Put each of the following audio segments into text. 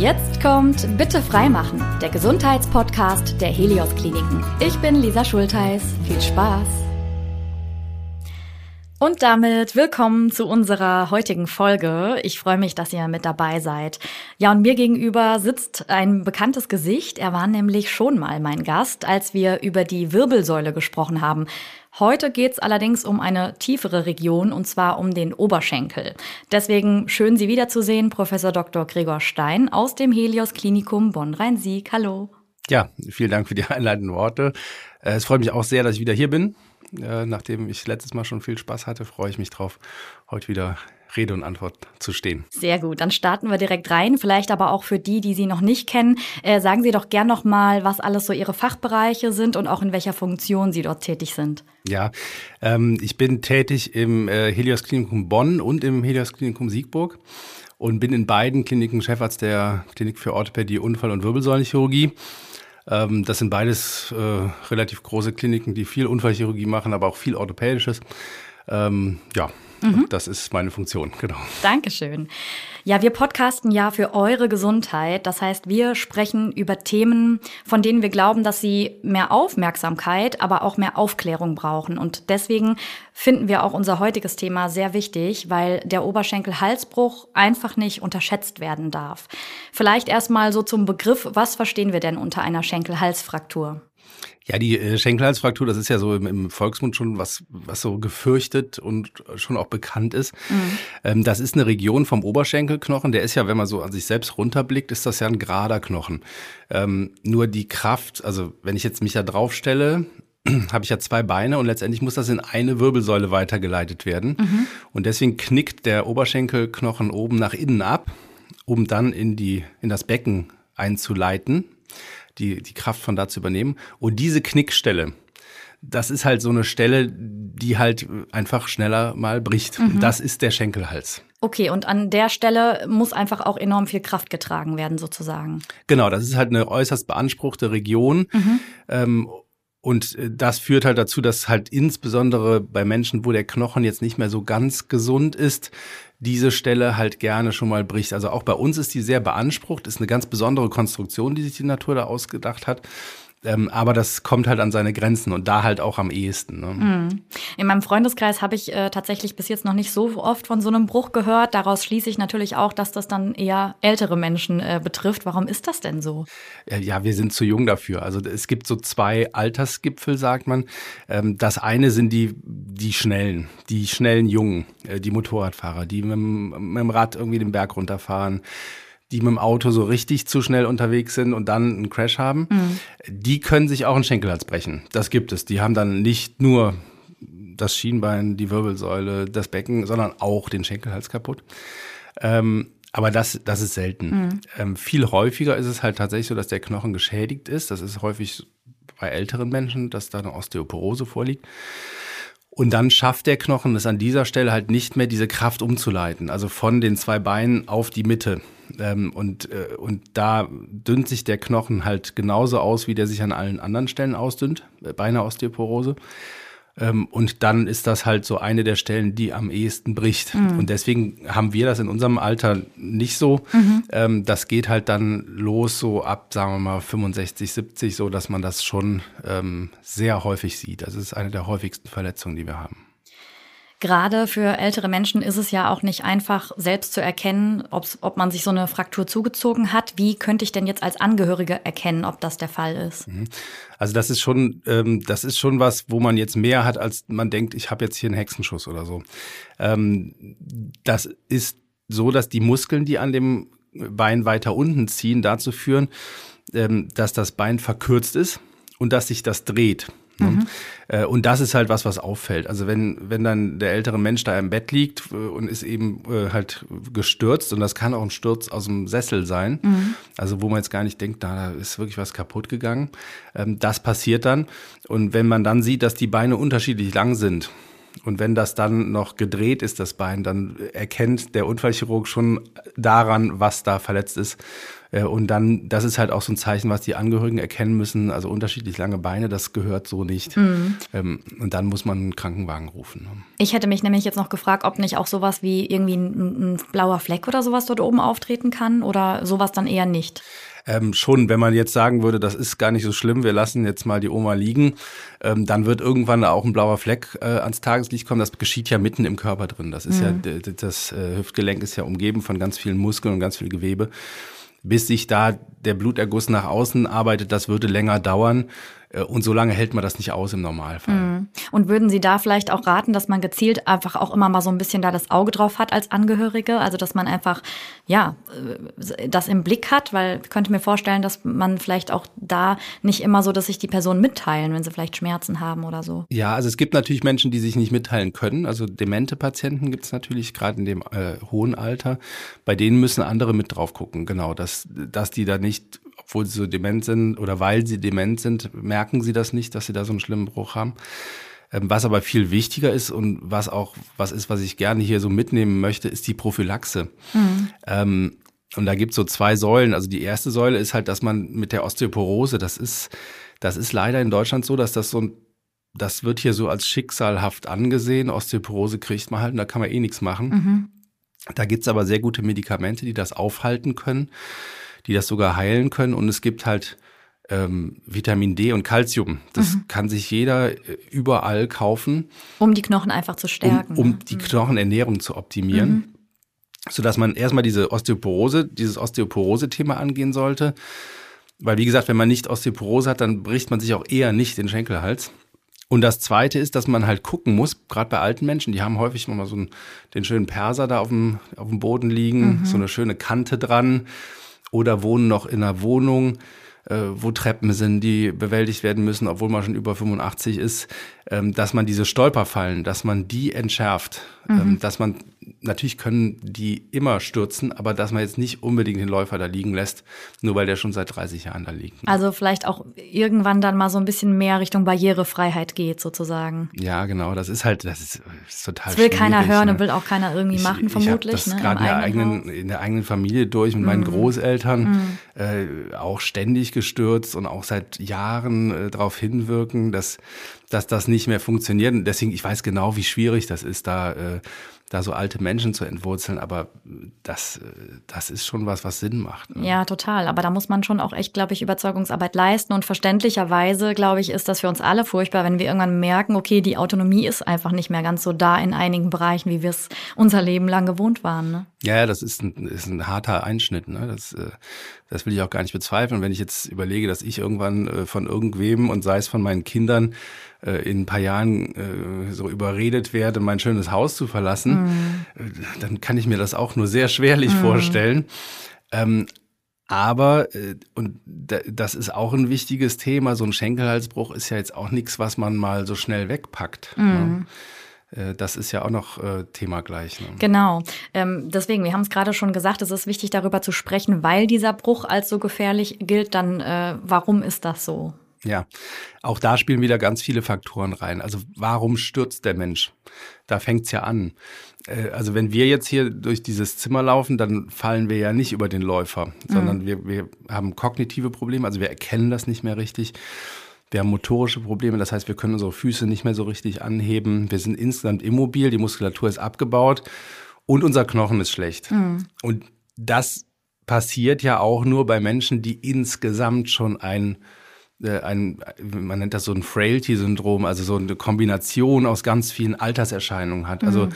Jetzt kommt Bitte freimachen, der Gesundheitspodcast der Helios Kliniken. Ich bin Lisa Schultheiß. Viel Spaß! Und damit willkommen zu unserer heutigen Folge. Ich freue mich, dass ihr mit dabei seid. Ja, und mir gegenüber sitzt ein bekanntes Gesicht. Er war nämlich schon mal mein Gast, als wir über die Wirbelsäule gesprochen haben. Heute geht's allerdings um eine tiefere Region und zwar um den Oberschenkel. Deswegen schön, Sie wiederzusehen, Professor Dr. Gregor Stein aus dem Helios Klinikum Bonn-Rhein-Sieg. Hallo. Ja, vielen Dank für die einleitenden Worte. Äh, es freut mich auch sehr, dass ich wieder hier bin. Äh, nachdem ich letztes Mal schon viel Spaß hatte, freue ich mich drauf, heute wieder Rede und Antwort zu stehen. Sehr gut, dann starten wir direkt rein. Vielleicht aber auch für die, die Sie noch nicht kennen, äh, sagen Sie doch gern noch mal, was alles so Ihre Fachbereiche sind und auch in welcher Funktion Sie dort tätig sind. Ja, ähm, ich bin tätig im äh, Helios Klinikum Bonn und im Helios Klinikum Siegburg und bin in beiden Kliniken Chefarzt der Klinik für Orthopädie, Unfall- und Wirbelsäulenchirurgie. Ähm, das sind beides äh, relativ große Kliniken, die viel Unfallchirurgie machen, aber auch viel Orthopädisches. Ähm, ja, mhm. das ist meine Funktion, genau. Dankeschön. Ja, wir podcasten ja für eure Gesundheit. Das heißt, wir sprechen über Themen, von denen wir glauben, dass sie mehr Aufmerksamkeit, aber auch mehr Aufklärung brauchen. Und deswegen finden wir auch unser heutiges Thema sehr wichtig, weil der Oberschenkel-Halsbruch einfach nicht unterschätzt werden darf. Vielleicht erstmal so zum Begriff, was verstehen wir denn unter einer Schenkel-Halsfraktur? Ja, die äh, Schenkelhalsfraktur, das ist ja so im, im, Volksmund schon was, was so gefürchtet und schon auch bekannt ist. Mhm. Ähm, das ist eine Region vom Oberschenkelknochen. Der ist ja, wenn man so an sich selbst runterblickt, ist das ja ein gerader Knochen. Ähm, nur die Kraft, also wenn ich jetzt mich da drauf stelle, habe ich ja zwei Beine und letztendlich muss das in eine Wirbelsäule weitergeleitet werden. Mhm. Und deswegen knickt der Oberschenkelknochen oben nach innen ab, um dann in die, in das Becken einzuleiten die, die Kraft von da zu übernehmen. Und diese Knickstelle, das ist halt so eine Stelle, die halt einfach schneller mal bricht. Mhm. Das ist der Schenkelhals. Okay, und an der Stelle muss einfach auch enorm viel Kraft getragen werden, sozusagen. Genau, das ist halt eine äußerst beanspruchte Region. Mhm. Ähm, und äh, das führt halt dazu, dass halt insbesondere bei Menschen, wo der Knochen jetzt nicht mehr so ganz gesund ist, diese Stelle halt gerne schon mal bricht. Also auch bei uns ist die sehr beansprucht, ist eine ganz besondere Konstruktion, die sich die Natur da ausgedacht hat. Ähm, aber das kommt halt an seine Grenzen und da halt auch am ehesten. Ne? Mhm. In meinem Freundeskreis habe ich äh, tatsächlich bis jetzt noch nicht so oft von so einem Bruch gehört. Daraus schließe ich natürlich auch, dass das dann eher ältere Menschen äh, betrifft. Warum ist das denn so? Ja, wir sind zu jung dafür. Also es gibt so zwei Altersgipfel, sagt man. Ähm, das eine sind die, die Schnellen, die schnellen Jungen, äh, die Motorradfahrer, die mit, mit dem Rad irgendwie den Berg runterfahren die mit dem Auto so richtig zu schnell unterwegs sind und dann einen Crash haben, mhm. die können sich auch einen Schenkelhals brechen. Das gibt es. Die haben dann nicht nur das Schienbein, die Wirbelsäule, das Becken, sondern auch den Schenkelhals kaputt. Ähm, aber das, das ist selten. Mhm. Ähm, viel häufiger ist es halt tatsächlich so, dass der Knochen geschädigt ist. Das ist häufig bei älteren Menschen, dass da eine Osteoporose vorliegt. Und dann schafft der Knochen es an dieser Stelle halt nicht mehr, diese Kraft umzuleiten. Also von den zwei Beinen auf die Mitte. Ähm, und, äh, und da dünnt sich der Knochen halt genauso aus, wie der sich an allen anderen Stellen ausdünnt, äh, bei einer Osteoporose. Ähm, und dann ist das halt so eine der Stellen, die am ehesten bricht. Mhm. Und deswegen haben wir das in unserem Alter nicht so. Mhm. Ähm, das geht halt dann los so ab, sagen wir mal, 65, 70, so dass man das schon ähm, sehr häufig sieht. Das ist eine der häufigsten Verletzungen, die wir haben. Gerade für ältere Menschen ist es ja auch nicht einfach, selbst zu erkennen, ob man sich so eine Fraktur zugezogen hat. Wie könnte ich denn jetzt als Angehörige erkennen, ob das der Fall ist? Mhm. Also das ist schon, ähm, das ist schon was, wo man jetzt mehr hat, als man denkt, ich habe jetzt hier einen Hexenschuss oder so. Ähm, das ist so, dass die Muskeln, die an dem Bein weiter unten ziehen, dazu führen, ähm, dass das Bein verkürzt ist und dass sich das dreht. Ne? Mhm. Äh, und das ist halt was, was auffällt. Also wenn, wenn dann der ältere Mensch da im Bett liegt äh, und ist eben äh, halt gestürzt, und das kann auch ein Sturz aus dem Sessel sein, mhm. also wo man jetzt gar nicht denkt, da ist wirklich was kaputt gegangen. Ähm, das passiert dann. Und wenn man dann sieht, dass die Beine unterschiedlich lang sind, Und wenn das dann noch gedreht ist, das Bein, dann erkennt der Unfallchirurg schon daran, was da verletzt ist. Äh, und dann, das ist halt auch so ein Zeichen, was die Angehörigen erkennen müssen. Also unterschiedlich lange Beine, das gehört so nicht. Mhm. Und dann muss man einen Krankenwagen rufen. Ich hätte mich nämlich jetzt noch gefragt, ob nicht auch sowas wie irgendwie ein, ein blauer Fleck oder sowas dort oben auftreten kann oder sowas dann eher nicht. Ähm, schon, wenn man jetzt sagen würde, das ist gar nicht so schlimm, wir lassen jetzt mal die Oma liegen, ähm, dann wird irgendwann auch ein blauer Fleck äh, ans Tageslicht kommen. Das geschieht ja mitten im Körper drin. Das ist mhm. ja, das äh, Hüftgelenk ist ja umgeben von ganz vielen Muskeln und ganz viel Gewebe bis sich da der Bluterguss nach außen arbeitet, das würde länger dauern. Äh, und so lange hält man das nicht aus im Normalfall. Mhm. Und würden Sie da vielleicht auch raten, dass man gezielt einfach auch immer mal so ein bisschen da das Auge drauf hat als Angehörige? Also, dass man einfach, ja, äh, das im Blick hat? Weil ich könnte mir vorstellen, dass man vielleicht auch da nicht immer so, dass sich die Personen mitteilen, wenn sie vielleicht Schmerzen haben oder so. Ja, also es gibt natürlich Menschen, die sich nicht mitteilen können. Also demente Patienten gibt es natürlich, gerade in dem äh, hohen Alter. Bei denen müssen andere mit drauf gucken, genau, dass, dass die da nicht obwohl sie so dement sind oder weil sie dement sind, merken sie das nicht, dass sie da so einen schlimmen Bruch haben. Ähm, was aber viel wichtiger ist und was auch was ist, was ich gerne hier so mitnehmen möchte, ist die Prophylaxe. Mhm. Ähm, und da gibt es so zwei Säulen. Also die erste Säule ist halt, dass man mit der Osteoporose, das ist, das ist leider in Deutschland so, dass das so ein, das wird hier so als schicksalhaft angesehen. Osteoporose kriegt man halt und da kann man eh nichts machen. Mhm. Da gibt's aber sehr gute Medikamente, die das aufhalten können die das sogar heilen können. Und es gibt halt ähm, Vitamin D und Calcium. Das mhm. kann sich jeder äh, überall kaufen. Um die Knochen einfach zu stärken. Um, um ne? die mhm. Knochenernährung zu optimieren. Mhm. Sodass man erstmal diese Osteoporose, dieses Osteoporose-Thema angehen sollte. Weil, wie gesagt, wenn man nicht Osteoporose hat, dann bricht man sich auch eher nicht den Schenkelhals. Und das Zweite ist, dass man halt gucken muss, gerade bei alten Menschen, die haben häufig mal so einen, den schönen Perser da auf dem, auf dem Boden liegen, mhm. so eine schöne Kante dran oder wohnen noch in einer Wohnung, äh, wo Treppen sind, die bewältigt werden müssen, obwohl man schon über 85 ist, ähm, dass man diese Stolperfallen, dass man die entschärft, mhm. ähm, dass man natürlich können die immer stürzen, aber dass man jetzt nicht unbedingt den Läufer da liegen lässt, nur weil der schon seit 30 Jahren da liegt. Also vielleicht auch irgendwann dann mal so ein bisschen mehr Richtung Barrierefreiheit geht, sozusagen. Ja, genau. Das ist halt, das ist, das ist total. Das will keiner hören ne? und will auch keiner irgendwie ich, machen, vermutlich. Ich das ne, gerade in, der eigenen, in der eigenen Familie durch mit mhm. meinen Großeltern mhm. äh, auch ständig gestürzt und auch seit Jahren äh, darauf hinwirken, dass dass das nicht mehr funktioniert. Und deswegen, ich weiß genau, wie schwierig das ist, da äh, da so alte Menschen zu entwurzeln, aber das, das ist schon was, was Sinn macht. Ne? Ja, total. Aber da muss man schon auch echt, glaube ich, Überzeugungsarbeit leisten. Und verständlicherweise, glaube ich, ist das für uns alle furchtbar, wenn wir irgendwann merken, okay, die Autonomie ist einfach nicht mehr ganz so da in einigen Bereichen, wie wir es unser Leben lang gewohnt waren. Ne? Ja, ja, das ist ein, ist ein harter Einschnitt. Ne? Das, äh, das will ich auch gar nicht bezweifeln. Wenn ich jetzt überlege, dass ich irgendwann äh, von irgendwem und sei es von meinen Kindern äh, in ein paar Jahren äh, so überredet werde, mein schönes Haus zu verlassen, mhm. Äh, dann kann ich mir das auch nur sehr schwerlich mhm. vorstellen. Ähm, aber, äh, und das ist auch ein wichtiges Thema, so ein Schenkelhalsbruch ist ja jetzt auch nichts, was man mal so schnell wegpackt. Ne? Mhm. Ne? Das ist ja auch noch äh, Thema gleich. Ne? Genau. Ähm, deswegen, wir haben es gerade schon gesagt, es ist wichtig, darüber zu sprechen, weil dieser Bruch als so gefährlich gilt. Dann, äh, warum ist das so? Ja, auch da spielen wieder ganz viele Faktoren rein. Also warum stürzt der Mensch? Da fängt's ja an. Äh, also wenn wir jetzt hier durch dieses Zimmer laufen, dann fallen wir ja nicht über den Läufer, mhm. sondern wir, wir haben kognitive Probleme, also wir erkennen das nicht mehr richtig. Wir haben motorische Probleme, das heißt, wir können unsere Füße nicht mehr so richtig anheben. Wir sind insgesamt immobil, die Muskulatur ist abgebaut und unser Knochen ist schlecht. Mhm. Und das passiert ja auch nur bei Menschen, die insgesamt schon ein äh, ein, man nennt das so ein Frailty-Syndrom, also so eine Kombination aus ganz vielen Alterserscheinungen hat. Also mhm.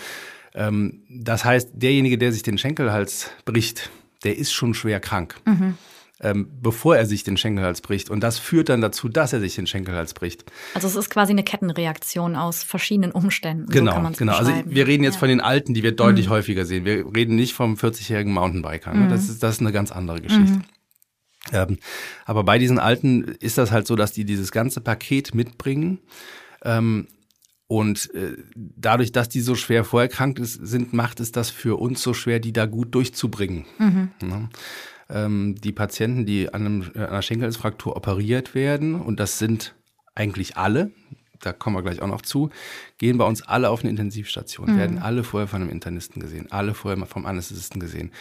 Ähm, das heißt, derjenige, der sich den Schenkelhals bricht, der ist schon schwer krank. Mhm. Ähm, bevor er sich den Schenkelhals bricht. Und das führt dann dazu, dass er sich den Schenkelhals bricht. Also es ist quasi eine Kettenreaktion aus verschiedenen Umständen. Genau, so genau. Also wir reden jetzt ja. von den Alten, die wir deutlich mhm. häufiger sehen. Wir reden nicht vom 40-jährigen Mountainbiker. Ne? Mhm. Das, ist, das ist eine ganz andere Geschichte. Mhm. Ähm, aber bei diesen Alten ist das halt so, dass die dieses ganze Paket mitbringen. Ähm, und äh, dadurch, dass die so schwer vorerkrankt ist, sind, macht es das für uns so schwer, die da gut durchzubringen. Mhm. Ja. Ähm, die Patienten, die an, einem, an einer Schenkelfraktur operiert werden, und das sind eigentlich alle, da kommen wir gleich auch noch zu, gehen bei uns alle auf eine Intensivstation, Mhm. werden alle vorher von einem Internisten gesehen, alle vorher vom Anästhesisten gesehen.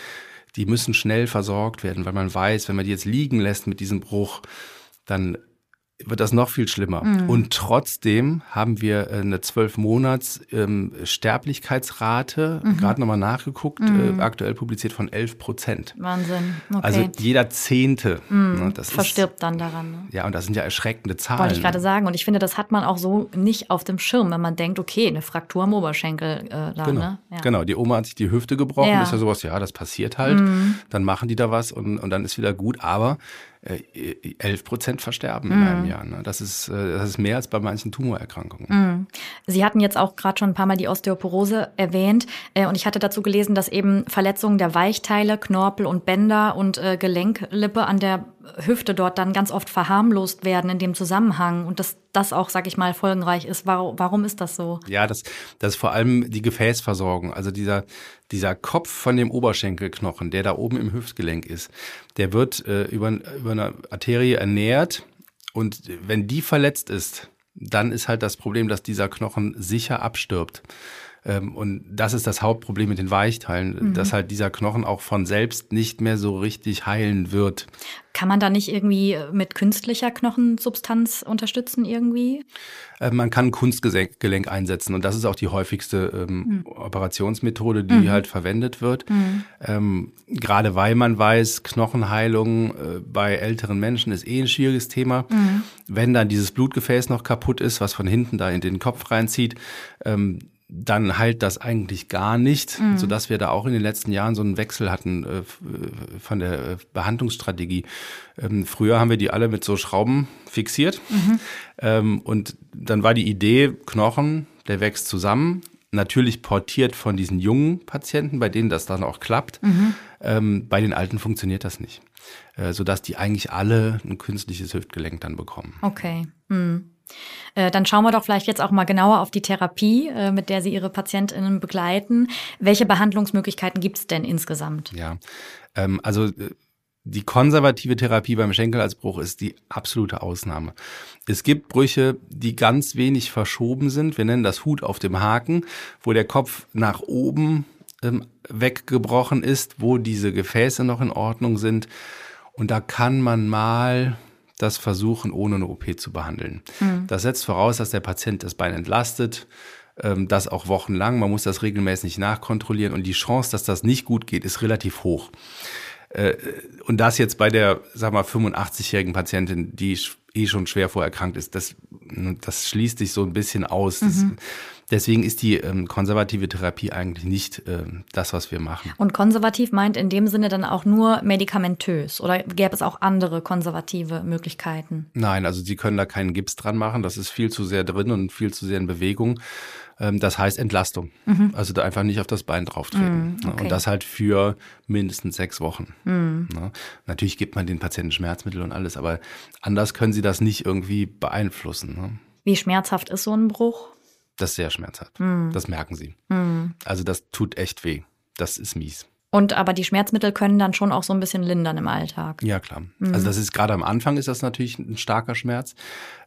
Die müssen schnell versorgt werden, weil man weiß, wenn man die jetzt liegen lässt mit diesem Bruch, dann wird das noch viel schlimmer. Mhm. Und trotzdem haben wir äh, eine zwölf Monats ähm, Sterblichkeitsrate, Mhm. gerade nochmal nachgeguckt, äh, aktuell publiziert von 11 Prozent. Wahnsinn. Okay. Also jeder Zehnte. ne, das Verstirbt dann daran. Ne? Ist, ja, und das sind ja erschreckende Zahlen. Wollte ich gerade sagen. Und ich finde, das hat man auch so nicht auf dem Schirm, wenn man denkt, okay, eine Fraktur am Oberschenkel äh, da, Genau. ne? Ja. genau, die Oma hat sich die Hüfte gebrochen, Ja. Mhm. ist ja sowas, ja, das passiert halt. Dann machen die da was und, und dann ist wieder gut. Aber 11 Prozent versterben in Mhm. einem Jahr. Ne? Das, ist, äh, das ist mehr als bei manchen Tumorerkrankungen. Mhm. Sie hatten jetzt auch gerade schon ein paar Mal die Osteoporose erwähnt. Äh, und ich hatte dazu gelesen, dass eben Verletzungen der Weichteile, Knorpel und Bänder und äh, Gelenklippe an der Hüfte dort dann ganz oft verharmlost werden in dem Zusammenhang. Und dass das auch, sag ich mal, folgenreich ist. Warum, warum ist das so? Ja, das, das ist vor allem die Gefäßversorgung. Also dieser, dieser Kopf von dem Oberschenkelknochen, der da oben im Hüftgelenk ist, der wird äh, über, über eine Arterie ernährt. Und wenn die verletzt ist, dann ist halt das Problem, dass dieser Knochen sicher abstirbt. Ähm, und das ist das Hauptproblem mit den Weichteilen, dass halt dieser Knochen auch von selbst nicht mehr so richtig heilen wird. Kann man da nicht irgendwie mit künstlicher Knochensubstanz unterstützen irgendwie? Äh, Man kann Kunstgelenk einsetzen und das ist auch die häufigste ähm, Operationsmethode, die halt verwendet wird. Ähm, gerade weil man weiß, Knochenheilung äh, bei älteren Menschen ist eh ein schwieriges Thema. Wenn dann dieses Blutgefäß noch kaputt ist, was von hinten da in den Kopf reinzieht, ähm, dann heilt das eigentlich gar nicht, Mhm. sodass wir da auch in den letzten Jahren so einen Wechsel hatten äh, äh, von der äh, Behandlungsstrategie. Ähm, früher haben wir die alle mit so Schrauben fixiert Mhm. ähm, und dann war die Idee, Knochen, der wächst zusammen, natürlich portiert von diesen jungen Patienten, bei denen das dann auch klappt. Mhm. Ähm, bei den Alten funktioniert das nicht, äh, sodass die eigentlich alle ein künstliches Hüftgelenk dann bekommen. Okay. Hm. Äh, Dann schauen wir doch vielleicht jetzt auch mal genauer auf die Therapie, äh, mit der Sie Ihre PatientInnen begleiten. Welche Behandlungsmöglichkeiten gibt es denn insgesamt? Ja, ähm, also äh, die konservative Therapie beim Schenkelalsbruch ist die absolute Ausnahme. Es gibt Brüche, die ganz wenig verschoben sind. Wir nennen das Hut auf dem Haken, wo der Kopf nach oben ähm, weggebrochen ist, wo diese Gefäße noch in Ordnung sind. Und da kann man mal das versuchen, ohne eine OP zu behandeln. Das setzt voraus, dass der Patient das Bein entlastet, ähm, das auch wochenlang. Man muss das regelmäßig nachkontrollieren und die Chance, dass das nicht gut geht, ist relativ hoch. Äh, Und das jetzt bei der, sag mal, 85-jährigen Patientin, die eh schon schwer vorerkrankt ist, das, das schließt sich so ein bisschen aus. Das, deswegen ist die ähm, konservative Therapie eigentlich nicht ähm, das, was wir machen. Und konservativ meint in dem Sinne dann auch nur medikamentös oder gäbe es auch andere konservative Möglichkeiten? Nein, also Sie können da keinen Gips dran machen. Das ist viel zu sehr drin und viel zu sehr in Bewegung. Ähm, Das heißt Entlastung. Also da einfach nicht auf das Bein drauf treten. Ne? okay. Und das halt für mindestens sechs Wochen. Ne? Natürlich gibt man den Patienten Schmerzmittel und alles, aber anders können Sie das nicht irgendwie beeinflussen. ne? Wie schmerzhaft ist so ein Bruch? Das sehr schmerzhaft. Das merken Sie. Also das tut echt weh. Das ist mies. Und aber die Schmerzmittel können dann schon auch so ein bisschen lindern im Alltag. Ja, klar. Also das ist gerade am Anfang ist das natürlich ein starker Schmerz.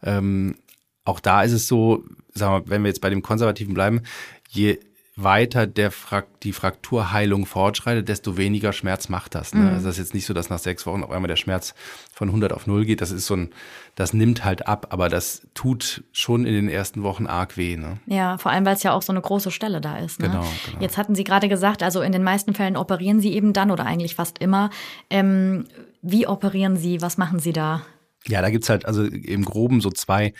Ähm, auch da ist es so, sagen wir, wenn wir jetzt bei dem Konservativen bleiben, je weiter der Frak die Frakturheilung fortschreitet, desto weniger Schmerz macht das. Ne? Also das ist jetzt nicht so, dass nach sechs Wochen auf einmal der Schmerz von 100 auf 0 geht. Das ist so ein, das nimmt halt ab, aber das tut schon in den ersten Wochen arg weh. Ne? Ja, vor allem, weil es ja auch so eine große Stelle da ist. Ne? Genau, genau. Jetzt hatten Sie gerade gesagt, also in den meisten Fällen operieren Sie eben dann oder eigentlich fast immer. Ähm, wie operieren Sie? Was machen Sie da? Ja, da gibt's halt also im Groben so zwei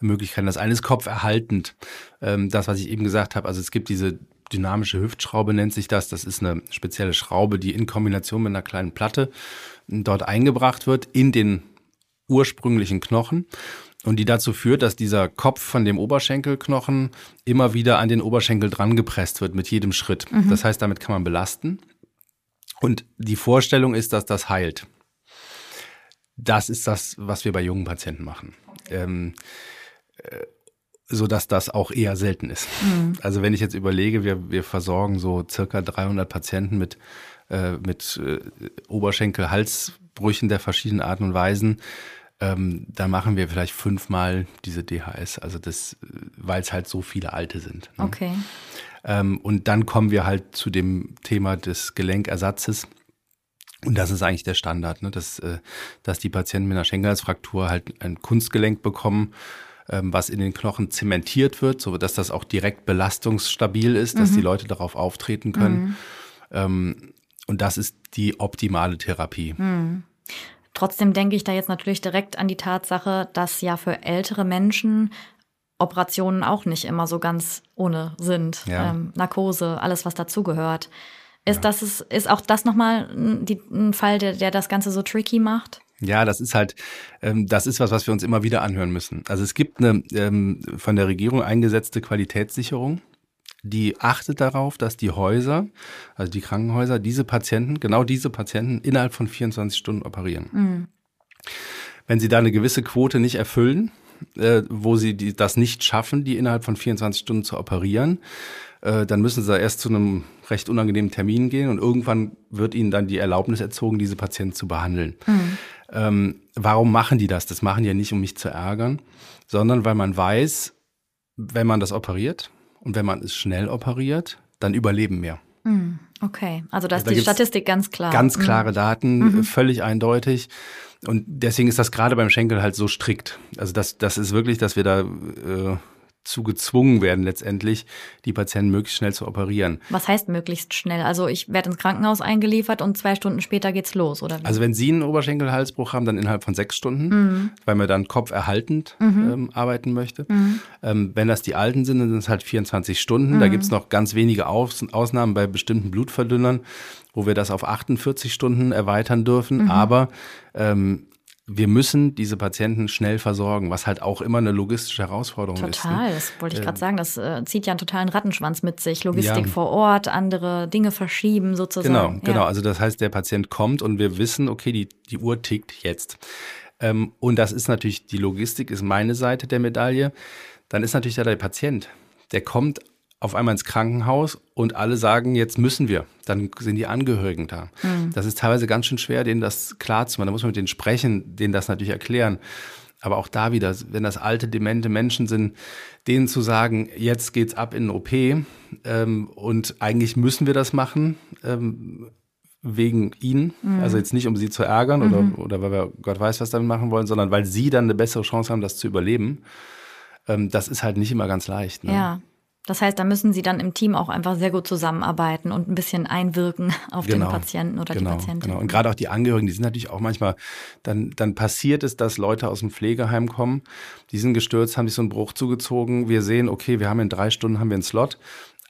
Möglichkeiten. Das eine ist kopferhaltend. Ähm, das, was ich eben gesagt habe, also es gibt diese dynamische Hüftschraube, nennt sich das. Das ist eine spezielle Schraube, die in Kombination mit einer kleinen Platte dort eingebracht wird in den ursprünglichen Knochen und die dazu führt, dass dieser Kopf von dem Oberschenkelknochen immer wieder an den Oberschenkel dran gepresst wird mit jedem Schritt. Das heißt, damit kann man belasten. Und die Vorstellung ist, dass das heilt. Das ist das, was wir bei jungen Patienten machen. Ähm, äh, so dass das auch eher selten ist. Also wenn ich jetzt überlege, wir, wir versorgen so circa 300 Patienten mit, äh, mit äh, Oberschenkel-Halsbrüchen der verschiedenen Arten und Weisen. ähm, da machen wir vielleicht fünfmal diese DHS, also das, weil es halt so viele alte sind. Ne? Okay. Ähm, und dann kommen wir halt zu dem Thema des Gelenkersatzes. Und das ist eigentlich der Standard, ne? dass, äh, dass die Patienten mit einer Schenkelhalsfraktur halt ein Kunstgelenk bekommen, ähm, was in den Knochen zementiert wird, so dass das auch direkt belastungsstabil ist, dass mhm. die Leute darauf auftreten können. Mhm. Ähm, und das ist die optimale Therapie. Mhm. Trotzdem denke ich da jetzt natürlich direkt an die Tatsache, dass ja für ältere Menschen Operationen auch nicht immer so ganz ohne sind. Ja. Ähm, Narkose, alles, was dazugehört. Ist, ja. das ist, ist auch das nochmal ein Fall, der, der das Ganze so tricky macht? Ja, das ist halt, ähm, das ist was, was wir uns immer wieder anhören müssen. Also es gibt eine ähm, von der Regierung eingesetzte Qualitätssicherung, die achtet darauf, dass die Häuser, also die Krankenhäuser, diese Patienten, genau diese Patienten innerhalb von 24 Stunden operieren. Mhm. Wenn sie da eine gewisse Quote nicht erfüllen, äh, wo sie die, das nicht schaffen, die innerhalb von 24 Stunden zu operieren, äh, dann müssen sie erst zu einem recht unangenehmen Termin gehen und irgendwann wird ihnen dann die Erlaubnis erzogen, diese Patienten zu behandeln. Mhm. Ähm, warum machen die das? Das machen die ja nicht, um mich zu ärgern, sondern weil man weiß, wenn man das operiert und wenn man es schnell operiert, dann überleben mehr. Mhm. Okay, also da ist also da die Statistik ganz klar. Ganz mhm. klare Daten, mhm. völlig eindeutig. Und deswegen ist das gerade beim Schenkel halt so strikt. Also das, das ist wirklich, dass wir da äh, zu gezwungen werden, letztendlich die Patienten möglichst schnell zu operieren. Was heißt möglichst schnell? Also ich werde ins Krankenhaus eingeliefert und zwei Stunden später geht's los, oder? Wie? Also wenn Sie einen Oberschenkelhalsbruch haben, dann innerhalb von sechs Stunden, mhm. weil man dann kopferhaltend mhm. ähm, arbeiten möchte. Mhm. Ähm, wenn das die alten sind, dann sind es halt 24 Stunden. Da mhm. gibt's noch ganz wenige Aus Ausnahmen bei bestimmten Blutverdünnern, wo wir das auf 48 Stunden erweitern dürfen. Mhm. Aber ähm, wir müssen diese Patienten schnell versorgen, was halt auch immer eine logistische Herausforderung Total, ist. Total, ne? das wollte ich gerade sagen. Das äh, zieht ja einen totalen Rattenschwanz mit sich. Logistik ja. vor Ort, andere Dinge verschieben sozusagen. Genau, genau. Ja. Also das heißt, der Patient kommt und wir wissen, okay, die, die Uhr tickt jetzt. Ähm, und das ist natürlich, die Logistik ist meine Seite der Medaille. Dann ist natürlich da der Patient. Der kommt auf einmal ins Krankenhaus und alle sagen, jetzt müssen wir. Dann sind die Angehörigen da. Mhm. Das ist teilweise ganz schön schwer, denen das klar zu machen. Da muss man mit denen sprechen, denen das natürlich erklären. Aber auch da wieder, wenn das alte, demente Menschen sind, denen zu sagen, jetzt geht's ab in den OP ähm, und eigentlich müssen wir das machen, ähm, wegen ihnen. Mhm. Also jetzt nicht, um sie zu ärgern mhm. oder, oder weil wir Gott weiß, was damit machen wollen, sondern weil sie dann eine bessere Chance haben, das zu überleben. Ähm, das ist halt nicht immer ganz leicht. Ne? Ja. Das heißt, da müssen Sie dann im Team auch einfach sehr gut zusammenarbeiten und ein bisschen einwirken auf genau, den Patienten oder genau, die Patientin. Genau. Und gerade auch die Angehörigen, die sind natürlich auch manchmal, dann, dann passiert es, dass Leute aus dem Pflegeheim kommen, die sind gestürzt, haben sich so einen Bruch zugezogen. Wir sehen, okay, wir haben in drei Stunden haben wir einen Slot,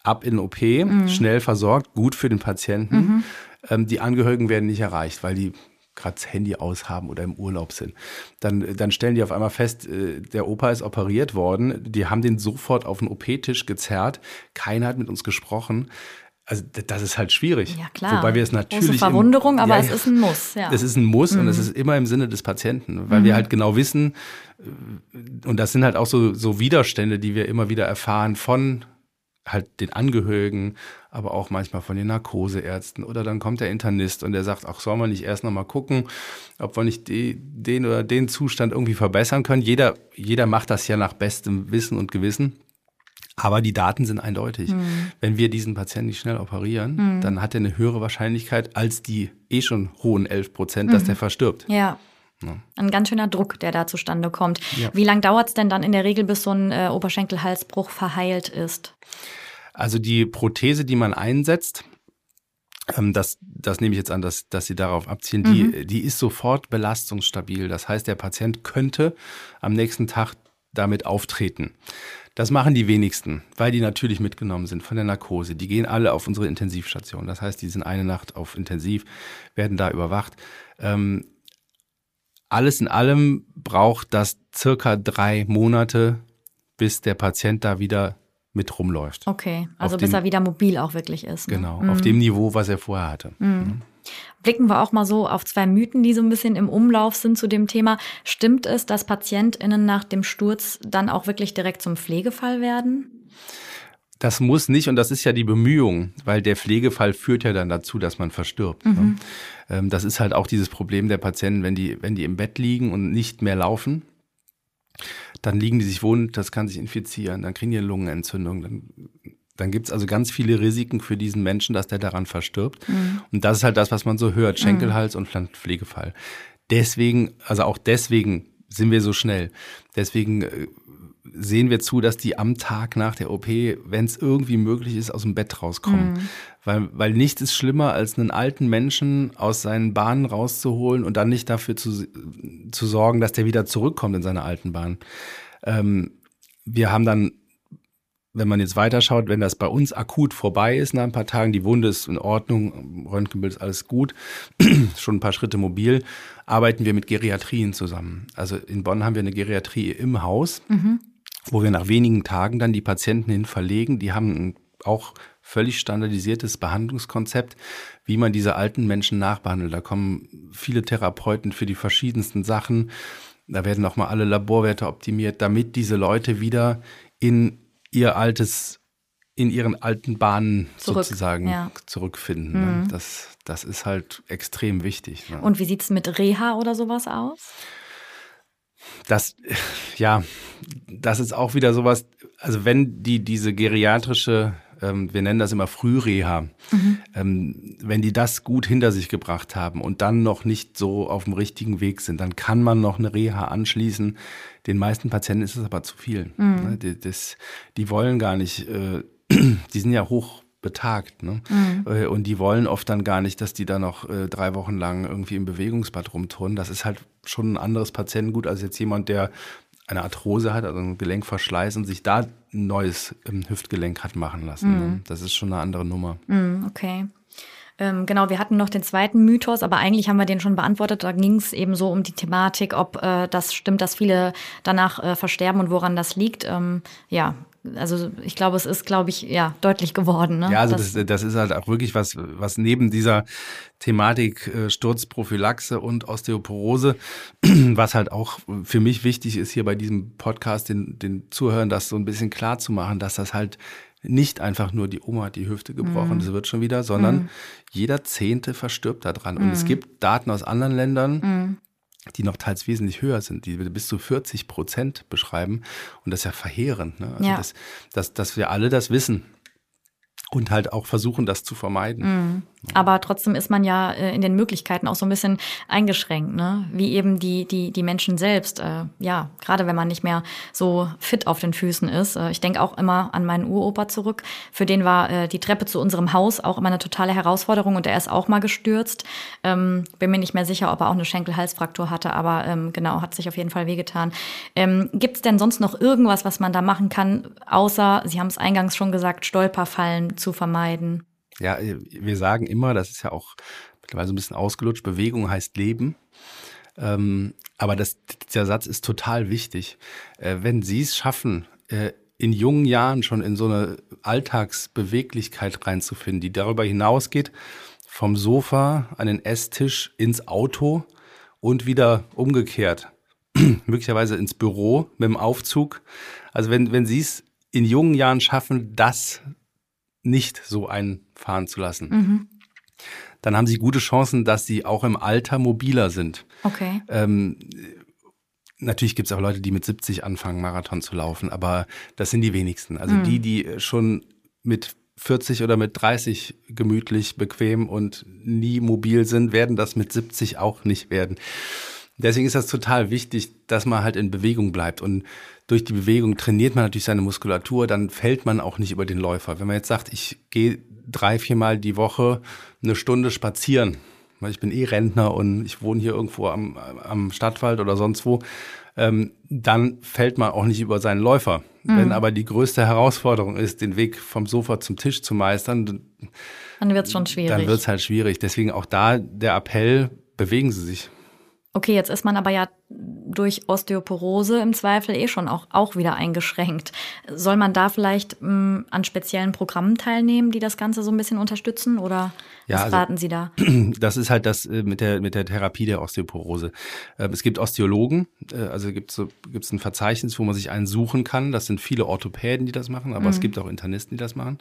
ab in OP, mhm. schnell versorgt, gut für den Patienten. Mhm. Ähm, die Angehörigen werden nicht erreicht, weil die gerade das Handy aushaben oder im Urlaub sind. Dann, dann stellen die auf einmal fest, äh, der Opa ist operiert worden. Die haben den sofort auf den OP-Tisch gezerrt. Keiner hat mit uns gesprochen. Also das ist halt schwierig. Ja, klar. Wobei wir es natürlich. Große Verwunderung, im, aber ja, es ist ein Muss. Ja. Es ist ein Muss mhm. und es mhm. ist immer im Sinne des Patienten, weil mhm. wir halt genau wissen, äh, und das sind halt auch so, so Widerstände, die wir immer wieder erfahren von halt den Angehörigen, aber auch manchmal von den Narkoseärzten. Oder dann kommt der Internist und der sagt, ach, soll man nicht erst nochmal gucken, ob wir nicht die, den oder den Zustand irgendwie verbessern können. Jeder, jeder macht das ja nach bestem Wissen und Gewissen. Aber die Daten sind eindeutig. Mhm. Wenn wir diesen Patienten nicht schnell operieren, mhm. dann hat er eine höhere Wahrscheinlichkeit als die eh schon hohen 11 Prozent, mhm. dass der verstirbt. Ja. Ja. Ein ganz schöner Druck, der da zustande kommt. Ja. Wie lange dauert es denn dann in der Regel, bis so ein äh, Oberschenkelhalsbruch verheilt ist? Also die Prothese, die man einsetzt, ähm, das, das nehme ich jetzt an, dass, dass Sie darauf abzielen, mhm. die, die ist sofort belastungsstabil. Das heißt, der Patient könnte am nächsten Tag damit auftreten. Das machen die wenigsten, weil die natürlich mitgenommen sind von der Narkose. Die gehen alle auf unsere Intensivstation. Das heißt, die sind eine Nacht auf Intensiv, werden da überwacht. Ähm, alles in allem braucht das circa drei Monate, bis der Patient da wieder mit rumläuft. Okay, also auf bis dem, er wieder mobil auch wirklich ist. Ne? Genau, mhm. auf dem Niveau, was er vorher hatte. Mhm. mhm. Blicken wir auch mal so auf zwei Mythen, die so ein bisschen im Umlauf sind zu dem Thema. Stimmt es, dass PatientInnen nach dem Sturz dann auch wirklich direkt zum Pflegefall werden? Das muss nicht und das ist ja die Bemühung, weil der Pflegefall führt ja dann dazu, dass man verstirbt. Ne? Mhm. Ne? Das ist halt auch dieses Problem der Patienten, wenn die, wenn die im Bett liegen und nicht mehr laufen, dann liegen die sich wund, das kann sich infizieren, dann kriegen die eine Lungenentzündung, dann, dann gibt es also ganz viele Risiken für diesen Menschen, dass der daran verstirbt. Mhm. Und das ist halt das, was man so hört, Schenkelhals mhm. und Pflegefall. Deswegen, also auch deswegen sind wir so schnell. Deswegen äh, sehen wir zu, dass die am Tag nach der OP, wenn es irgendwie möglich ist, aus dem Bett rauskommen. Mhm. Weil, weil nichts ist schlimmer, als einen alten Menschen aus seinen Bahnen rauszuholen und dann nicht dafür zu, zu sorgen, dass der wieder zurückkommt in seine alten Bahnen. Ähm, wir haben dann wenn man jetzt weiterschaut, wenn das bei uns akut vorbei ist nach ein paar Tagen, die Wunde ist in Ordnung, Röntgenbild ist alles gut, schon ein paar Schritte mobil, arbeiten wir mit Geriatrien zusammen. Also in Bonn haben wir eine Geriatrie im Haus. Mhm wo wir nach wenigen Tagen dann die Patienten hin verlegen. Die haben auch völlig standardisiertes Behandlungskonzept, wie man diese alten Menschen nachbehandelt. Da kommen viele Therapeuten für die verschiedensten Sachen. Da werden nochmal alle Laborwerte optimiert, damit diese Leute wieder in ihr altes, in ihren alten Bahnen Zurück, sozusagen ja. zurückfinden. Ne? Mhm. Das, das ist halt extrem wichtig. Ne? Und wie sieht es mit Reha oder sowas aus? das, ja, das ist auch wieder sowas, also wenn die diese geriatrische, wir nennen das immer Frühreha, mhm. ähm, wenn die das gut hinter sich gebracht haben und dann noch nicht so auf dem richtigen Weg sind, dann kann man noch eine Reha anschließen. Den meisten Patienten ist es aber zu viel. Mhm. Ne, die, das, die wollen gar nicht, äh, die sind ja hoch betagt. Ne? Mhm. Äh, und die wollen oft dann gar nicht, dass die da noch äh, drei Wochen lang irgendwie im Bewegungsbad rumturnen. Das ist halt schon ein anderes Patientengut als jetzt jemand, der eine Arthrose hat, also ein Gelenkverschleiß und sich da ein neues ähm, Hüftgelenk hat machen lassen. Ne? Mhm. Ne? Das ist schon eine andere Nummer. Mhm, okay. Ähm, genau, wir hatten noch den zweiten Mythos, aber eigentlich haben wir den schon beantwortet. Da ging es eben so um die Thematik, ob äh, das stimmt, dass viele danach äh, versterben und woran das liegt. Ähm, ja, also ich glaube, es ist, glaube ich, ja, deutlich geworden. Ne? Ja, also das, das, das ist halt auch wirklich was, was neben dieser Thematik äh, Sturzprophylaxe und Osteoporose, was halt auch für mich wichtig ist, hier bei diesem Podcast den, den Zuhörern das so ein bisschen klar zu machen, dass das halt nicht einfach nur die Oma hat die Hüfte gebrochen, mhm. das wird schon wieder, sondern mhm. jeder Zehnte verstirbt daran. Mhm. Und es mhm. gibt Daten aus anderen Ländern, mhm die noch teils wesentlich höher sind, die bis zu 40 Prozent beschreiben. Und das ist ja verheerend. Ne? Also ja. Das, dass, dass wir alle das wissen und halt auch versuchen, das zu vermeiden. Mhm. Aber trotzdem ist man ja äh, in den Möglichkeiten auch so ein bisschen eingeschränkt, ne? Wie eben die die die Menschen selbst. Äh, ja, gerade wenn man nicht mehr so fit auf den Füßen ist. Äh, ich denke auch immer an meinen Uropa zurück. Für den war äh, die Treppe zu unserem Haus auch immer eine totale Herausforderung und er ist auch mal gestürzt. Ähm, bin mir nicht mehr sicher, ob er auch eine Schenkel-Halsfraktur hatte, aber ähm, genau hat sich auf jeden Fall wehgetan. Ähm, Gibt es denn sonst noch irgendwas, was man da machen kann, außer Sie haben es eingangs schon gesagt, Stolperfallen zu vermeiden? Ja, wir sagen immer, das ist ja auch mittlerweile ein bisschen ausgelutscht, Bewegung heißt Leben. Ähm, aber das, dieser Satz ist total wichtig. Äh, wenn Sie es schaffen, äh, in jungen Jahren schon in so eine Alltagsbeweglichkeit reinzufinden, die darüber hinausgeht, vom Sofa an den Esstisch ins Auto und wieder umgekehrt, möglicherweise ins Büro mit dem Aufzug. Also wenn, wenn Sie es in jungen Jahren schaffen, das nicht so einfahren zu lassen. Mhm. Dann haben sie gute Chancen, dass sie auch im Alter mobiler sind. Okay. Ähm, natürlich gibt es auch Leute, die mit 70 anfangen, Marathon zu laufen, aber das sind die wenigsten. Also mhm. die, die schon mit 40 oder mit 30 gemütlich, bequem und nie mobil sind, werden das mit 70 auch nicht werden. Deswegen ist das total wichtig, dass man halt in Bewegung bleibt. Und durch die Bewegung trainiert man natürlich seine Muskulatur, dann fällt man auch nicht über den Läufer. Wenn man jetzt sagt, ich gehe drei, viermal die Woche eine Stunde spazieren, weil ich bin eh Rentner und ich wohne hier irgendwo am, am Stadtwald oder sonst wo, ähm, dann fällt man auch nicht über seinen Läufer. Mhm. Wenn aber die größte Herausforderung ist, den Weg vom Sofa zum Tisch zu meistern, dann wird es schon schwierig. Dann wird es halt schwierig. Deswegen auch da der Appell, bewegen Sie sich. Okay, jetzt ist man aber ja durch Osteoporose im Zweifel eh schon auch, auch wieder eingeschränkt. Soll man da vielleicht mh, mm, an speziellen Programmen teilnehmen, die das Ganze so ein bisschen unterstützen oder ja, was also, raten Sie da? Das ist halt das äh, mit der, mit der Therapie der Osteoporose. Ähm, es gibt Osteologen, äh, also gibt es so, gibt's ein Verzeichnis, wo man sich einen suchen kann. Das sind viele Orthopäden, die das machen, aber mhm. es gibt auch Internisten, die das machen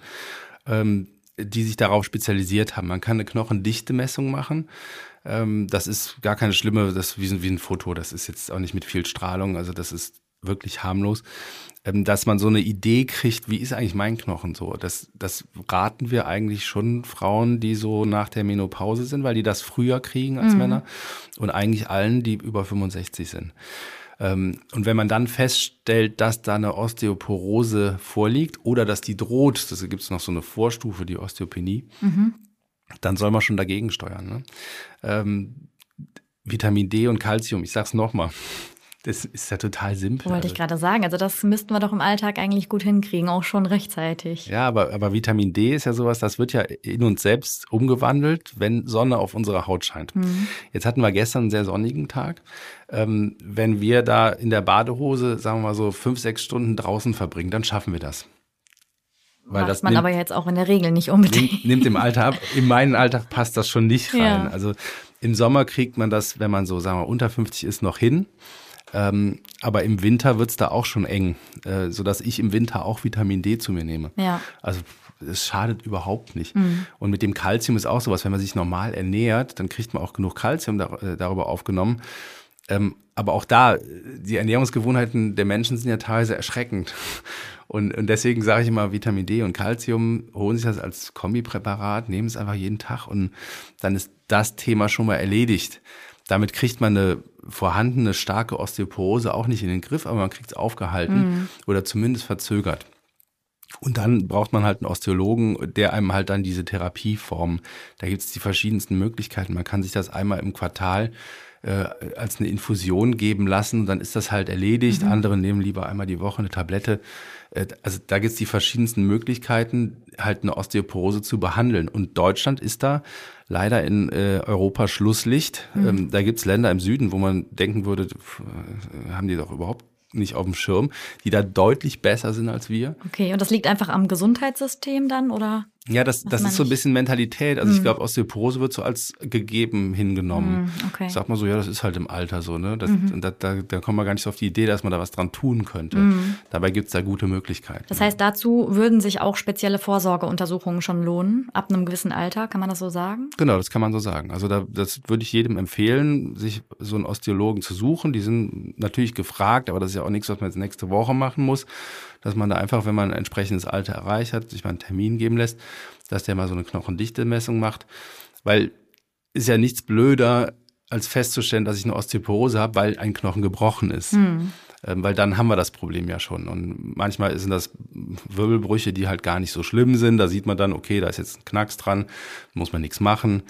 ähm, die sich darauf spezialisiert haben. Man kann eine Knochendichte-Messung machen. Ähm, das ist gar keine schlimme, das ist wie, ein, wie ein Foto. Das ist jetzt auch nicht mit viel Strahlung. Also das ist wirklich harmlos. Ähm, dass man so eine Idee kriegt, wie ist eigentlich mein Knochen so? Das, das raten wir eigentlich schon Frauen, die so nach der Menopause sind, weil die das früher kriegen als mhm. Männer. Und eigentlich allen, die über 65 sind. Ähm, und wenn man dann feststellt, dass da eine Osteoporose vorliegt oder dass die droht, das gibt es noch so eine Vorstufe, die Osteopenie, mhm. dann soll man schon dagegen steuern. Ne? Ähm, Vitamin D und Calcium, ich sag's nochmal, das ist ja total simpel. Wollte ich also gerade sagen. Also das müssten wir doch im Alltag eigentlich gut hinkriegen, auch schon rechtzeitig. Ja, aber, aber Vitamin D ist ja sowas, das wird ja in uns selbst umgewandelt, wenn Sonne auf unsere Haut scheint. Mhm. Jetzt hatten wir gestern einen sehr sonnigen Tag. Ähm, wenn wir da in der Badehose, sagen wir mal so, fünf, sechs Stunden draußen verbringen, dann schaffen wir das. Weil Macht man nimmt, aber jetzt auch in der Regel nicht unbedingt. Nimmt, nimmt im Alltag, in meinen Alltag passt das schon nicht rein. Ja. Also im Sommer kriegt man das, wenn man so, sagen wir, unter 50 ist, noch hin. Ähm, aber im Winter wird's da auch schon eng, äh, sodass ich im Winter auch Vitamin D zu mir nehme. Ja. Also es schadet überhaupt nicht. Mhm. Und mit dem Kalzium ist auch sowas, wenn man sich normal ernährt, dann kriegt man auch genug Kalzium da, äh, darüber aufgenommen. Ähm, aber auch da, die Ernährungsgewohnheiten der Menschen sind ja teilweise erschreckend. Und, und deswegen sage ich immer, Vitamin D und Kalzium, holen sich das als Kombipräparat, nehmen es einfach jeden Tag und dann ist das Thema schon mal erledigt. Damit kriegt man eine vorhandene starke Osteoporose auch nicht in den Griff, aber man kriegt es aufgehalten mhm. oder zumindest verzögert. Und dann braucht man halt einen Osteologen, der einem halt dann diese Therapieform, da gibt es die verschiedensten Möglichkeiten. Man kann sich das einmal im Quartal äh, als eine Infusion geben lassen und dann ist das halt erledigt. Mhm. Andere nehmen lieber einmal die Woche eine Tablette. Äh, also da gibt es die verschiedensten Möglichkeiten, halt eine Osteoporose zu behandeln. Und Deutschland ist da leider in äh, Europa Schlusslicht. Mhm. Ähm, da gibt es Länder im Süden, wo man denken würde, äh, haben die doch überhaupt nicht auf dem Schirm, die da deutlich besser sind als wir. Okay, und das liegt einfach am Gesundheitssystem dann, oder? Ja, das, das ist so ein bisschen Mentalität. Also mhm. ich glaube, Osteoporose wird so als gegeben hingenommen. Mhm, okay. Sag mal so, ja, das ist halt im Alter so, ne? Das, mhm. da, da, da kommt man gar nicht so auf die Idee, dass man da was dran tun könnte. Mhm. Dabei gibt's da gute Möglichkeiten. Das heißt, dazu würden sich auch spezielle Vorsorgeuntersuchungen schon lohnen, ab einem gewissen Alter, kann man das so sagen? Genau, das kann man so sagen. Also da, das würde ich jedem empfehlen, sich so einen Osteologen zu suchen. Die sind natürlich gefragt, aber das ist ja auch nichts, was man jetzt nächste Woche machen muss dass man da einfach, wenn man ein entsprechendes Alter erreicht hat, sich mal einen Termin geben lässt, dass der mal so eine Knochendichte-Messung macht. Weil ist ja nichts blöder, als festzustellen, dass ich eine Osteoporose habe, weil ein Knochen gebrochen ist. Mhm. Ähm, weil dann haben wir das Problem ja schon. Und manchmal sind das Wirbelbrüche, die halt gar nicht so schlimm sind. Da sieht man dann, okay, da ist jetzt ein Knacks dran, muss man nichts machen,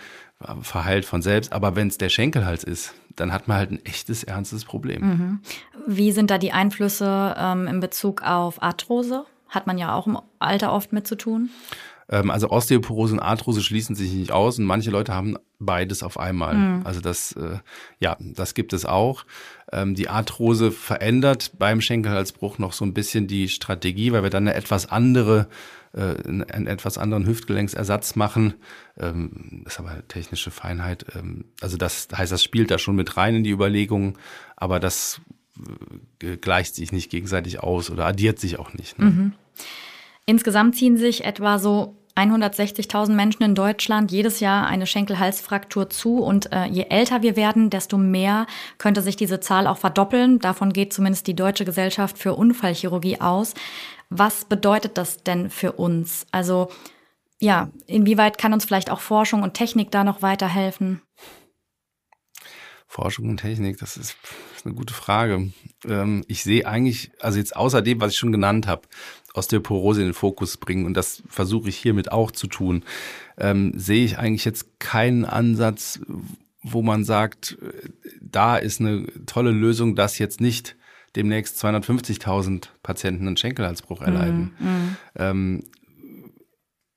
verheilt von selbst. Aber wenn es der Schenkelhals ist, dann hat man halt ein echtes, ernstes Problem. Mhm. Wie sind da die Einflüsse ähm, in Bezug auf Arthrose? Hat man ja auch im Alter oft mit zu tun. Ähm, also Osteoporose und Arthrose schließen sich nicht aus und manche Leute haben beides auf einmal. Mhm. Also das, äh, ja, das gibt es auch. Ähm, die Arthrose verändert beim Schenkelhalsbruch noch so ein bisschen die Strategie, weil wir dann eine etwas andere äh, einen etwas anderen Hüftgelenksersatz machen. Ähm, das ist aber technische Feinheit. Ähm, also das heißt, das spielt da schon mit rein in die Überlegungen, aber das äh, gleicht sich nicht gegenseitig aus oder addiert sich auch nicht. Ne? Mhm. Insgesamt ziehen sich etwa so 160.000 Menschen in Deutschland jedes Jahr eine Schenkel-Halsfraktur zu. Und äh, je älter wir werden, desto mehr könnte sich diese Zahl auch verdoppeln. Davon geht zumindest die Deutsche Gesellschaft für Unfallchirurgie aus. Was bedeutet das denn für uns? Also ja, inwieweit kann uns vielleicht auch Forschung und Technik da noch weiterhelfen? Forschung und Technik, das ist, eine gute Frage. Ähm, ich sehe eigentlich, also jetzt außer dem, was ich schon genannt habe, Osteoporose in den Fokus bringen und das versuche ich hiermit auch zu tun, ähm, sehe ich eigentlich jetzt keinen Ansatz, wo man sagt, da ist eine tolle Lösung, dass jetzt nicht demnächst 250.000 Patienten einen Schenkelhalsbruch erleiden. Mhm. mhm. Ähm,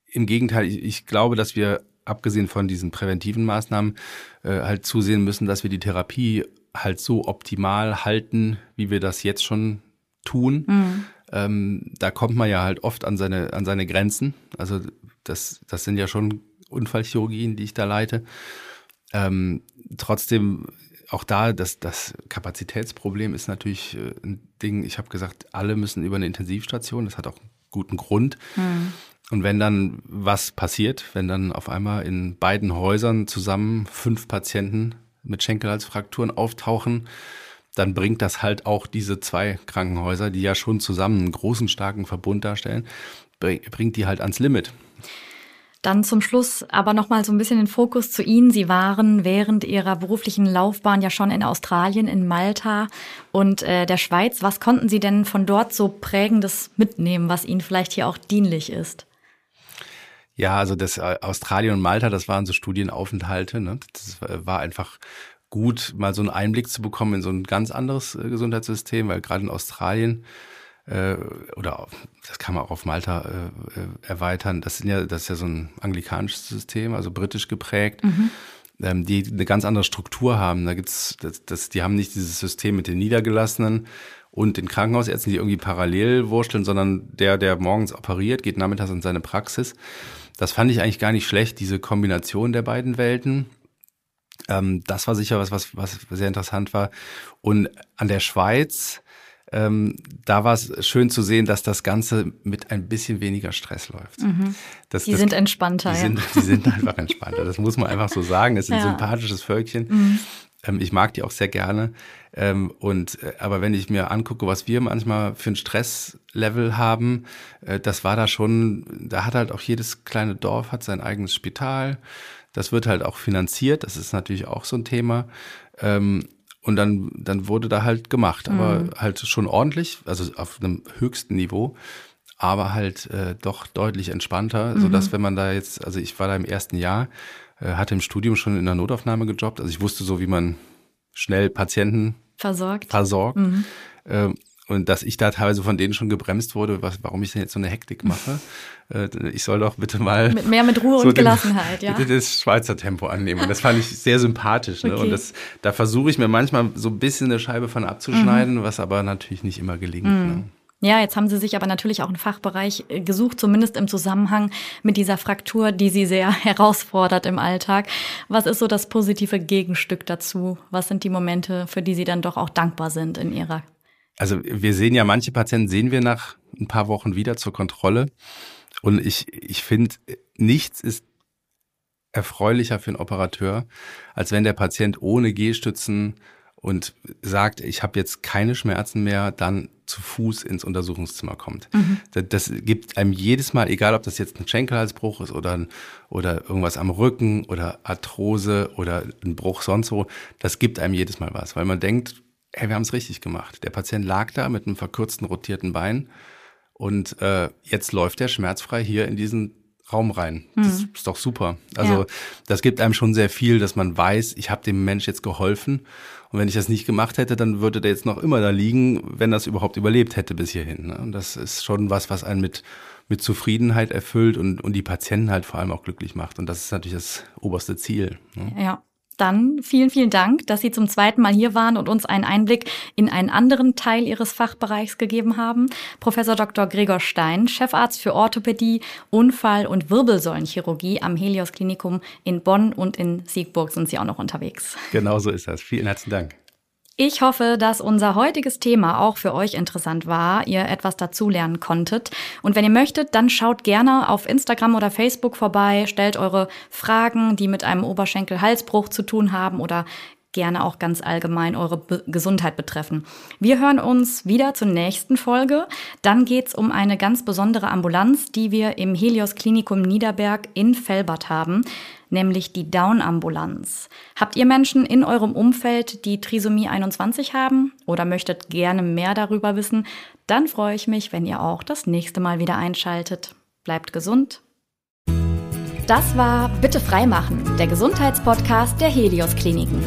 Im Gegenteil, ich, ich glaube, dass wir abgesehen von diesen präventiven Maßnahmen äh, halt zusehen müssen, dass wir die Therapie halt so optimal halten, wie wir das jetzt schon tun. Mhm. Ähm, da kommt man ja halt oft an seine, an seine Grenzen. Also das, das sind ja schon Unfallchirurgien, die ich da leite. Ähm, trotzdem auch da, das, das Kapazitätsproblem ist natürlich äh, ein Ding. Ich habe gesagt, alle müssen über eine Intensivstation. Das hat auch einen guten Grund. Mhm. Und wenn dann was passiert, wenn dann auf einmal in beiden Häusern zusammen fünf Patienten mit Schenkelhalsfrakturen auftauchen, dann bringt das halt auch diese zwei Krankenhäuser, die ja schon zusammen einen großen, starken Verbund darstellen, bringt die halt ans Limit. Dann zum Schluss aber nochmal so ein bisschen den Fokus zu Ihnen. Sie waren während Ihrer beruflichen Laufbahn ja schon in Australien, in Malta und äh, der Schweiz. Was konnten Sie denn von dort so prägendes mitnehmen, was Ihnen vielleicht hier auch dienlich ist? Ja, also das äh, Australien und Malta, das waren so Studienaufenthalte. Ne? Das war einfach gut, mal so einen Einblick zu bekommen in so ein ganz anderes äh, Gesundheitssystem, weil gerade in Australien äh, oder das kann man auch auf Malta äh, äh, erweitern. Das sind ja, das ist ja so ein anglikanisches System, also britisch geprägt. Mhm. Ähm, die eine ganz andere Struktur haben. Da gibt's, das, das, die haben nicht dieses System mit den Niedergelassenen und den Krankenhausärzten, die irgendwie parallel wursteln, sondern der, der morgens operiert, geht nachmittags in seine Praxis. Das fand ich eigentlich gar nicht schlecht, diese Kombination der beiden Welten. Ähm, das war sicher was, was, was sehr interessant war. Und an der Schweiz, ähm, da war es schön zu sehen, dass das Ganze mit ein bisschen weniger Stress läuft. Mhm. Das, die das, sind entspannter. Die, ja. sind, die sind einfach entspannter. Das muss man einfach so sagen. Es ist ein ja. sympathisches Völkchen. Mhm. Ähm, ich mag die auch sehr gerne. Ähm, und äh, aber wenn ich mir angucke, was wir manchmal für ein Stresslevel haben, äh, das war da schon, da hat halt auch jedes kleine Dorf hat sein eigenes Spital. Das wird halt auch finanziert. Das ist natürlich auch so ein Thema. Ähm, und dann, dann wurde da halt gemacht, aber mhm. halt schon ordentlich, also auf einem höchsten Niveau, aber halt äh, doch deutlich entspannter, mhm. so dass wenn man da jetzt, also ich war da im ersten Jahr, äh, hatte im Studium schon in der Notaufnahme gejobbt, also ich wusste so, wie man schnell Patienten versorgt. versorgt. Mhm. Ähm, und dass ich da teilweise von denen schon gebremst wurde, was, warum ich denn jetzt so eine Hektik mache. Äh, ich soll doch bitte mal. Mit, mehr mit Ruhe so und Gelassenheit, den, ja. Bitte das Schweizer Tempo annehmen. Und das fand ich sehr sympathisch. Ne? Okay. Und das, da versuche ich mir manchmal so ein bisschen eine Scheibe von abzuschneiden, mhm. was aber natürlich nicht immer gelingt. Mhm. Ne? Ja, jetzt haben Sie sich aber natürlich auch einen Fachbereich äh, gesucht, zumindest im Zusammenhang mit dieser Fraktur, die Sie sehr herausfordert im Alltag. Was ist so das positive Gegenstück dazu? Was sind die Momente, für die Sie dann doch auch dankbar sind in Ihrer also wir sehen ja, manche Patienten sehen wir nach ein paar Wochen wieder zur Kontrolle. Und ich, ich finde, nichts ist erfreulicher für einen Operateur, als wenn der Patient ohne Gehstützen und sagt, ich habe jetzt keine Schmerzen mehr, dann zu Fuß ins Untersuchungszimmer kommt. Mhm. Das, das, gibt einem jedes Mal, egal ob das jetzt ein Schenkelhalsbruch ist oder, oder irgendwas am Rücken oder Arthrose oder ein Bruch sonst wo, das gibt einem jedes Mal was, weil man denkt, hey, wir haben es richtig gemacht. Der Patient lag da mit einem verkürzten, rotierten Bein und äh, jetzt läuft er schmerzfrei hier in diesen Raum rein. Das mhm. ist doch super. Also ja. das gibt einem schon sehr viel, dass man weiß, ich habe dem Mensch jetzt geholfen. Und wenn ich das nicht gemacht hätte, dann würde der jetzt noch immer da liegen, wenn das überhaupt überlebt hätte bis hierhin. Ne? Und das ist schon was, was einen mit, mit Zufriedenheit erfüllt und, und die Patienten halt vor allem auch glücklich macht. Und das ist natürlich das oberste Ziel. Ne? Ja. Dann vielen, vielen Dank, dass Sie zum zweiten Mal hier waren und uns einen Einblick in einen anderen Teil Ihres Fachbereichs gegeben haben. Professor Dr. Gregor Stein, Chefarzt für Orthopädie, Unfall- und Wirbelsäulenchirurgie am Helios Klinikum in Bonn und in Siegburg sind Sie auch noch unterwegs. Genau so ist das. Vielen herzlichen Dank. Ich hoffe, dass unser heutiges Thema auch für euch interessant war, ihr etwas dazulernen konntet. Und wenn ihr möchtet, dann schaut gerne auf Instagram oder Facebook vorbei, stellt eure Fragen, die mit einem Oberschenkel-Halsbruch zu tun haben oder gerne auch ganz allgemein eure Be Gesundheit betreffen. Wir hören uns wieder zur nächsten Folge. Dann geht's um eine ganz besondere Ambulanz, die wir im Helios Klinikum Niederberg in Felbert haben, nämlich die Down-Ambulanz. Habt ihr Menschen in eurem Umfeld, die Trisomie 21 haben oder möchtet gerne mehr darüber wissen? Dann freue ich mich, wenn ihr auch das nächste Mal wieder einschaltet. Bleibt gesund. Das war Bitte freimachen, der Gesundheitspodcast der Helios Kliniken.